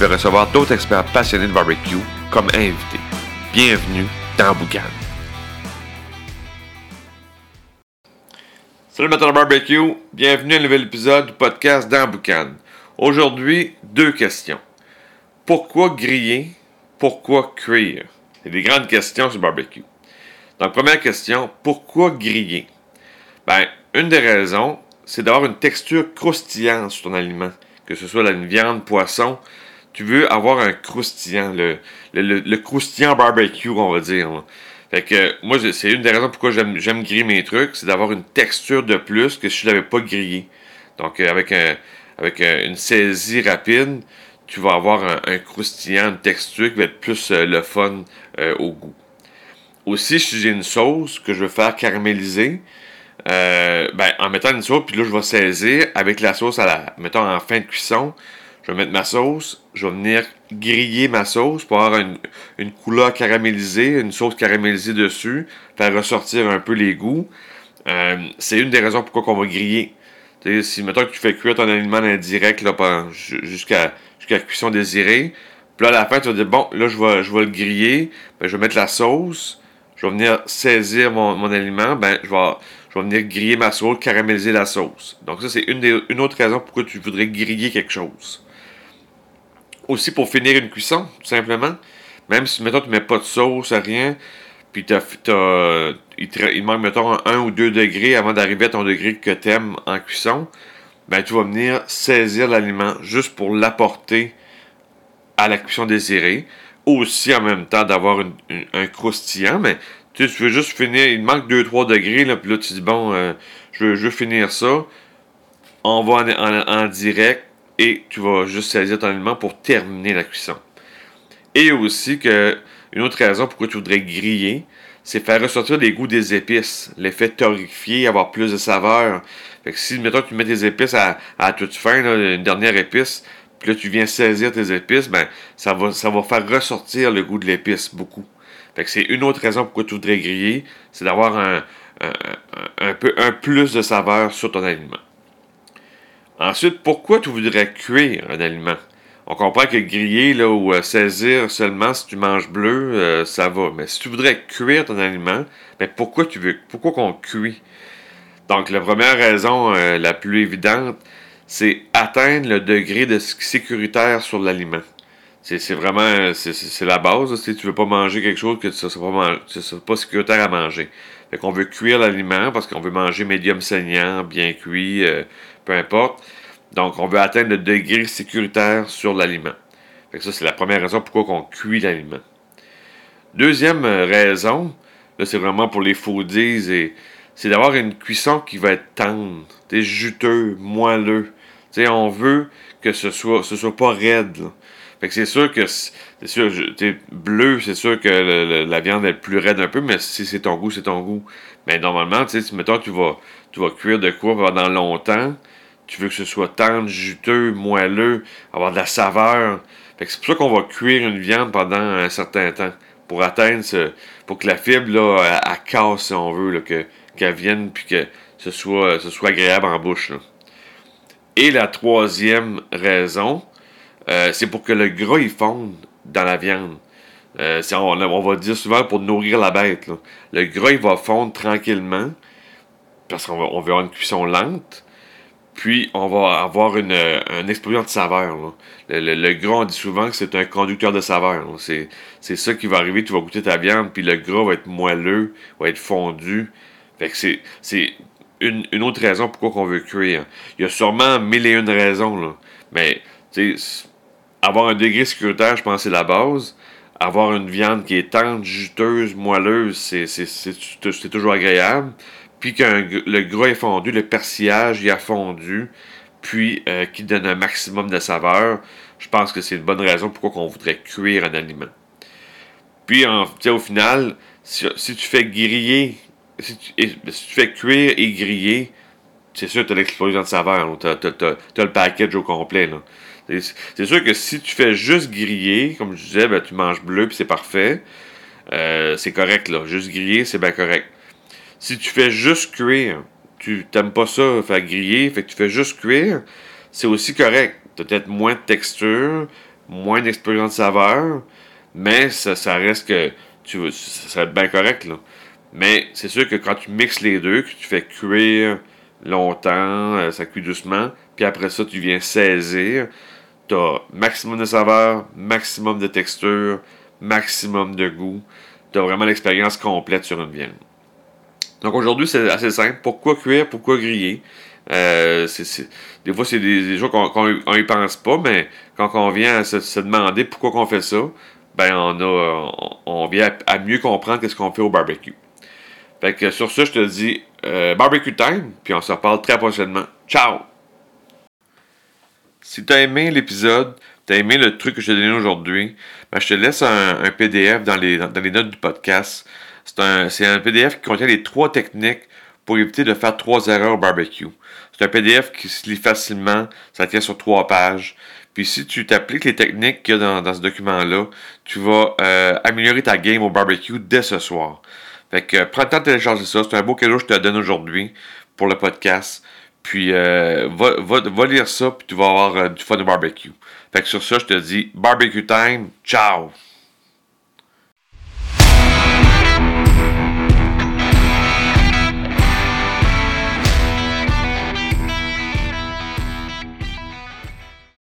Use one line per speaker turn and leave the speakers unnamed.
vais recevoir d'autres experts passionnés de barbecue comme invités. Bienvenue dans Boucan. Salut matin barbecue, bienvenue à un nouvel épisode du podcast dans Boucan. Aujourd'hui, deux questions. Pourquoi griller? Pourquoi cuire? C'est des grandes questions sur barbecue. Donc, première question, pourquoi griller? Ben, une des raisons, c'est d'avoir une texture croustillante sur ton aliment. Que ce soit une viande, poisson, tu veux avoir un croustillant, le, le, croustillant barbecue, on va dire. Fait que moi, c'est une des raisons pourquoi j'aime griller mes trucs, c'est d'avoir une texture de plus que si je l'avais pas grillé. Donc, euh, avec, un, avec une saisie rapide, tu vas avoir un, croustillant, une texture qui va être plus euh, le fun euh, au goût. Aussi, si j'ai une sauce que je veux faire caraméliser, ben, en mettant une sauce, puis là, je vais saisir avec la sauce à la, mettons, en fin de cuisson, je vais mettre ma sauce, je vais venir griller ma sauce pour avoir une, couleur caramélisée, une sauce caramélisée dessus, faire ressortir un peu les goûts. Euh, c'est une des raisons pourquoi on va griller. si mettons que tu fais cuire ton aliment indirect jusqu'à jusqu'à la cuisson désirée, puis là à la fin tu vas dire bon là je vais, je vais le griller, ben, je vais mettre la sauce, je vais venir saisir mon, mon aliment, ben je vais je vais venir griller ma sauce, caraméliser la sauce. Donc ça, c'est une, une autre raison pourquoi tu voudrais griller quelque chose. Aussi pour finir une cuisson, tout simplement. Même si, mettons, tu ne mets pas de sauce, rien, puis t'as, il, te, manque, mettons, un ou deux degrés avant d'arriver à ton degré que tu aimes en cuisson, ben, tu vas venir saisir l'aliment juste pour l'apporter à la cuisson désirée. Aussi, en même temps, d'avoir un croustillant, mais tu, veux juste finir, il manque 2-3 degrés, là, puis là, tu dis, bon, euh, je, veux, je, finir ça. On va en, direct et tu vas juste saisir ton aliment pour terminer la cuisson. Et aussi que, une autre raison pourquoi tu voudrais griller, c'est faire ressortir les goûts des épices, l'effet torréfié, avoir plus de saveur. Fait que si, mettons, tu mets tes épices à, à toute fin, une dernière épice, puis là, tu viens saisir tes épices, ben, ça va, ça va faire ressortir le goût de l'épice beaucoup c'est une autre raison pourquoi tu voudrais griller, c'est d'avoir un, un, peu un plus de saveur sur ton aliment. Ensuite, pourquoi tu voudrais cuire un aliment? On comprend que griller là, ou euh, saisir seulement si tu manges bleu, euh, ça va. Mais si tu voudrais cuire ton aliment, ben pourquoi tu veux pourquoi qu'on cuit? Donc la première raison euh, la plus évidente, c'est atteindre le degré de sécuritaire sur l'aliment. C'est vraiment c'est la base. Si tu veux pas manger quelque chose que ce ne soit pas, sécuritaire à manger. Fait qu'on veut cuire l'aliment parce qu'on veut manger médium saignant, bien cuit, importe. Donc, on veut atteindre le degré sécuritaire sur l'aliment. Ça, c'est la première raison pourquoi on cuit l'aliment. Deuxième euh, raison, là, c'est vraiment pour les foodies, et c'est d'avoir une cuisson qui va être tendre, juteux, moelleux. on veut que ce soit, ce soit pas raide. Fait que c'est sûr que, c'est sûr, bleu, c'est sûr que la viande est plus raide un peu, mais si c'est ton goût, c'est ton goût. Mais normalement, tu sais, mettons, tu vas, tu vas cuire de quoi pendant longtemps, tu veux que ce soit tendre, juteux, moelleux, avoir de la saveur. C'est pour ça qu'on va cuire une viande pendant un certain temps, pour atteindre ce, pour que la fibre, là, elle, casse, si on veut, qu'elle vienne, puis que ce soit, ce agréable en bouche, Et la troisième raison, euh, c'est pour que le gras il fonde dans la viande. Euh, on, va dire souvent pour nourrir la bête. Le gras va fondre tranquillement parce qu'on on avoir une cuisson lente. Puis on va avoir une, explosion de saveur. Le, gras, on dit souvent que c'est un conducteur de saveur. C'est, ça qui va arriver, tu vas goûter ta viande, puis le gras va être moelleux, va être fondu. Fait c'est, une, autre raison pourquoi on veut cuire. Il y a sûrement mille et une raisons, mais avoir un degré sécuritaire, je pense c'est la base. Avoir une viande qui est tendre, juteuse, moelleuse, c'est toujours agréable. Puis que le gras est fondu, le persillage il a fondu. puis euh, qui donne un maximum de saveur, je pense que c'est une bonne raison pourquoi on voudrait cuire un aliment. Puis, en, au final, si, tu fais griller, si tu, fais cuire et griller, c'est sûr que tu as l'explosion de saveur. Tu as, le package au complet. C'est sûr que si tu fais juste griller, comme je disais, ben, tu manges bleu puis c'est parfait. Euh, c'est correct, là. Juste griller, c'est bien correct. Si tu fais juste cuire, tu t'aimes pas ça, faire griller, fait que tu fais juste cuire, c'est aussi correct. Tu as peut-être moins de texture, moins d'expérience de saveur, mais ça, reste que tu ça serait bien correct, là. Mais c'est sûr que quand tu mixes les deux, que tu fais cuire longtemps, euh, ça cuit doucement, puis après ça, tu viens saisir, tu as maximum de saveur, maximum de texture, maximum de goût. Tu as vraiment l'expérience complète sur une viande. Donc aujourd'hui, c'est assez simple. Pourquoi cuire, pourquoi griller? Euh, des fois, c'est des, choses qu'on n'y pense pas, mais quand on vient à se, demander pourquoi on fait ça, ben on a on, vient à, mieux comprendre ce qu'on fait au barbecue. Fait que sur ça, je te dis euh, barbecue time, puis on se reparle très prochainement. Ciao! Si tu as aimé l'épisode, tu as aimé le truc que je t'ai donné aujourd'hui, ben, je te laisse un, PDF dans les, dans les notes du podcast. C'est un, PDF qui contient les trois techniques pour éviter de faire trois erreurs au barbecue. C'est un PDF qui se lit facilement, ça tient sur trois pages. Puis si tu t'appliques les techniques qu'il y a dans, ce document-là, tu vas euh, améliorer ta game au barbecue dès ce soir. Fait que prends le temps de télécharger ça. C'est un beau cadeau que je te donne aujourd'hui pour le podcast. Puis euh, va, lire ça, puis tu vas avoir euh, du fun au barbecue. Fait que sur ça, je te dis barbecue time. Ciao!